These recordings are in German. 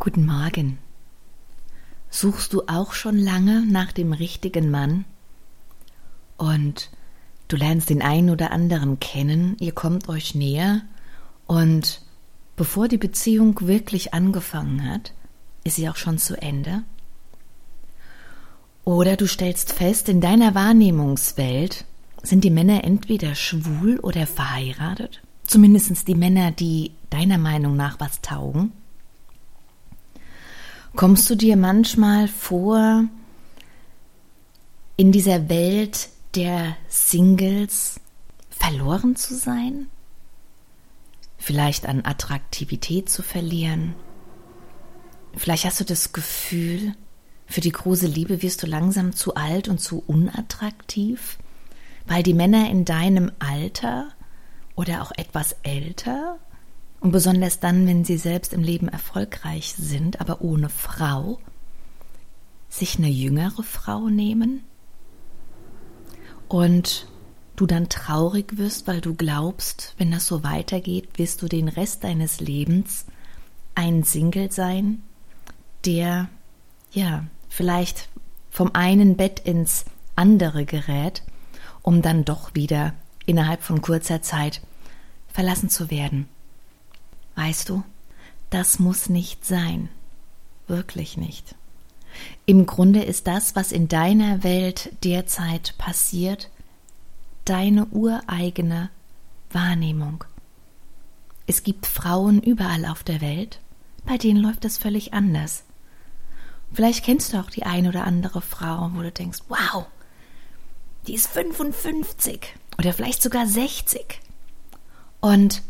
Guten Morgen. Suchst du auch schon lange nach dem richtigen Mann? Und du lernst den einen oder anderen kennen, ihr kommt euch näher und bevor die Beziehung wirklich angefangen hat, ist sie auch schon zu Ende? Oder du stellst fest, in deiner Wahrnehmungswelt sind die Männer entweder schwul oder verheiratet, zumindest die Männer, die deiner Meinung nach was taugen, Kommst du dir manchmal vor, in dieser Welt der Singles verloren zu sein? Vielleicht an Attraktivität zu verlieren? Vielleicht hast du das Gefühl, für die große Liebe wirst du langsam zu alt und zu unattraktiv, weil die Männer in deinem Alter oder auch etwas älter und besonders dann, wenn sie selbst im Leben erfolgreich sind, aber ohne Frau, sich eine jüngere Frau nehmen und du dann traurig wirst, weil du glaubst, wenn das so weitergeht, wirst du den Rest deines Lebens ein Single sein, der ja vielleicht vom einen Bett ins andere gerät, um dann doch wieder innerhalb von kurzer Zeit verlassen zu werden. Weißt du, das muss nicht sein. Wirklich nicht. Im Grunde ist das, was in deiner Welt derzeit passiert, deine ureigene Wahrnehmung. Es gibt Frauen überall auf der Welt, bei denen läuft es völlig anders. Vielleicht kennst du auch die eine oder andere Frau, wo du denkst, wow, die ist 55 oder vielleicht sogar 60. Und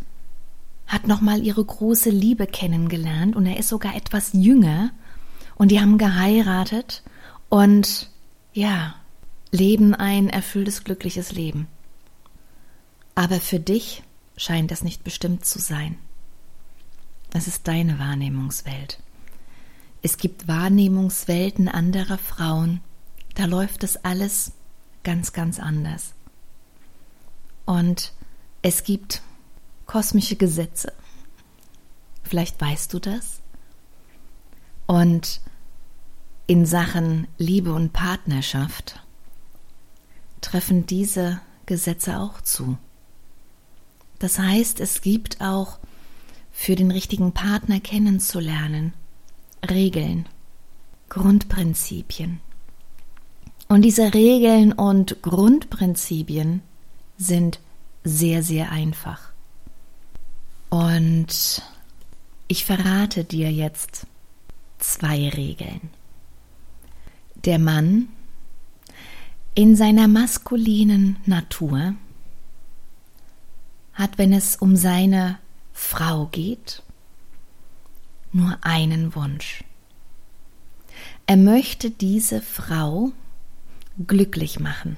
hat nochmal ihre große Liebe kennengelernt und er ist sogar etwas jünger und die haben geheiratet und ja, leben ein erfülltes, glückliches Leben. Aber für dich scheint das nicht bestimmt zu sein. Das ist deine Wahrnehmungswelt. Es gibt Wahrnehmungswelten anderer Frauen, da läuft es alles ganz, ganz anders. Und es gibt kosmische Gesetze. Vielleicht weißt du das. Und in Sachen Liebe und Partnerschaft treffen diese Gesetze auch zu. Das heißt, es gibt auch für den richtigen Partner kennenzulernen Regeln, Grundprinzipien. Und diese Regeln und Grundprinzipien sind sehr, sehr einfach. Und ich verrate dir jetzt zwei Regeln. Der Mann in seiner maskulinen Natur hat, wenn es um seine Frau geht, nur einen Wunsch. Er möchte diese Frau glücklich machen.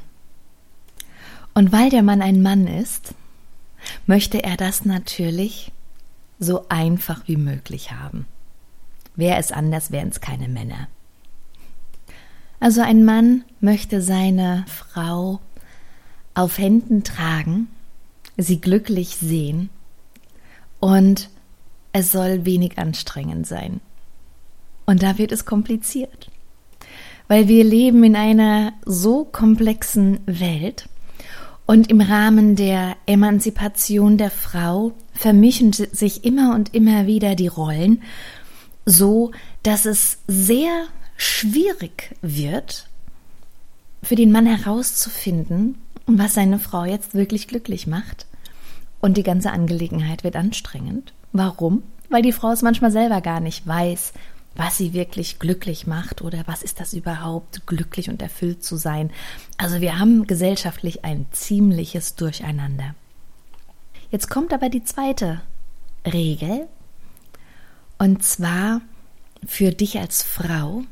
Und weil der Mann ein Mann ist, möchte er das natürlich so einfach wie möglich haben. Wäre es anders, wären es keine Männer. Also ein Mann möchte seine Frau auf Händen tragen, sie glücklich sehen und es soll wenig anstrengend sein. Und da wird es kompliziert, weil wir leben in einer so komplexen Welt und im Rahmen der Emanzipation der Frau vermischen sich immer und immer wieder die Rollen, so dass es sehr schwierig wird, für den Mann herauszufinden, was seine Frau jetzt wirklich glücklich macht. Und die ganze Angelegenheit wird anstrengend. Warum? Weil die Frau es manchmal selber gar nicht weiß, was sie wirklich glücklich macht oder was ist das überhaupt, glücklich und erfüllt zu sein. Also wir haben gesellschaftlich ein ziemliches Durcheinander. Jetzt kommt aber die zweite Regel, und zwar für dich als Frau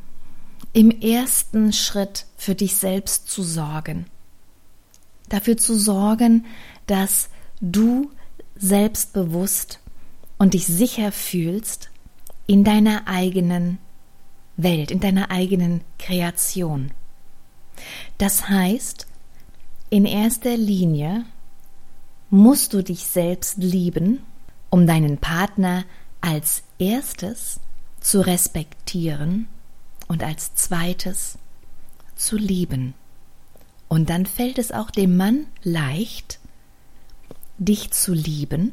im ersten Schritt für dich selbst zu sorgen. Dafür zu sorgen, dass du selbstbewusst und dich sicher fühlst in deiner eigenen Welt, in deiner eigenen Kreation. Das heißt, in erster Linie musst du dich selbst lieben, um deinen Partner als erstes zu respektieren und als zweites zu lieben. Und dann fällt es auch dem Mann leicht, dich zu lieben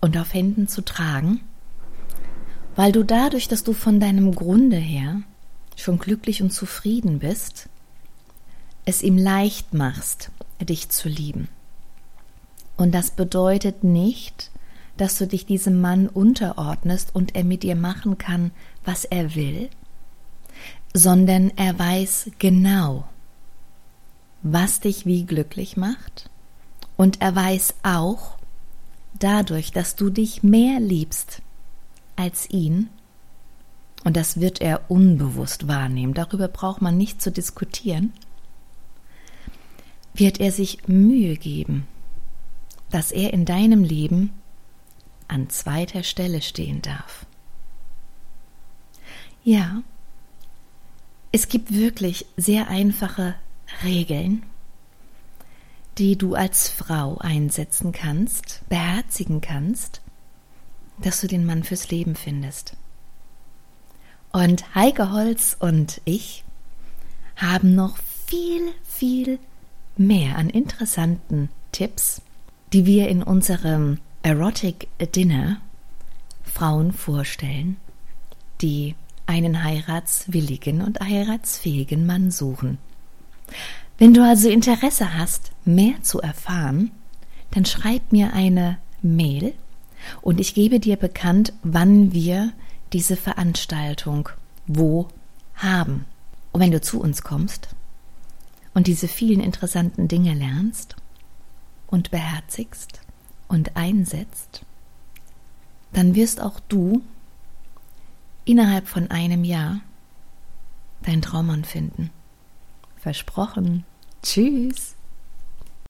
und auf Händen zu tragen, weil du dadurch, dass du von deinem Grunde her schon glücklich und zufrieden bist, es ihm leicht machst, dich zu lieben. Und das bedeutet nicht, dass du dich diesem Mann unterordnest und er mit dir machen kann, was er will, sondern er weiß genau, was dich wie glücklich macht und er weiß auch, dadurch, dass du dich mehr liebst als ihn, und das wird er unbewusst wahrnehmen, darüber braucht man nicht zu diskutieren, wird er sich Mühe geben, dass er in deinem Leben an zweiter Stelle stehen darf. Ja, es gibt wirklich sehr einfache Regeln, die du als Frau einsetzen kannst, beherzigen kannst, dass du den Mann fürs Leben findest. Und Heike Holz und ich haben noch viel, viel mehr an interessanten Tipps, die wir in unserem Erotic Dinner Frauen vorstellen, die einen heiratswilligen und heiratsfähigen Mann suchen. Wenn du also Interesse hast, mehr zu erfahren, dann schreib mir eine Mail und ich gebe dir bekannt, wann wir diese Veranstaltung wo haben. Und wenn du zu uns kommst und diese vielen interessanten Dinge lernst und beherzigst und einsetzt, dann wirst auch du innerhalb von einem Jahr dein Traummann finden. Versprochen. Tschüss.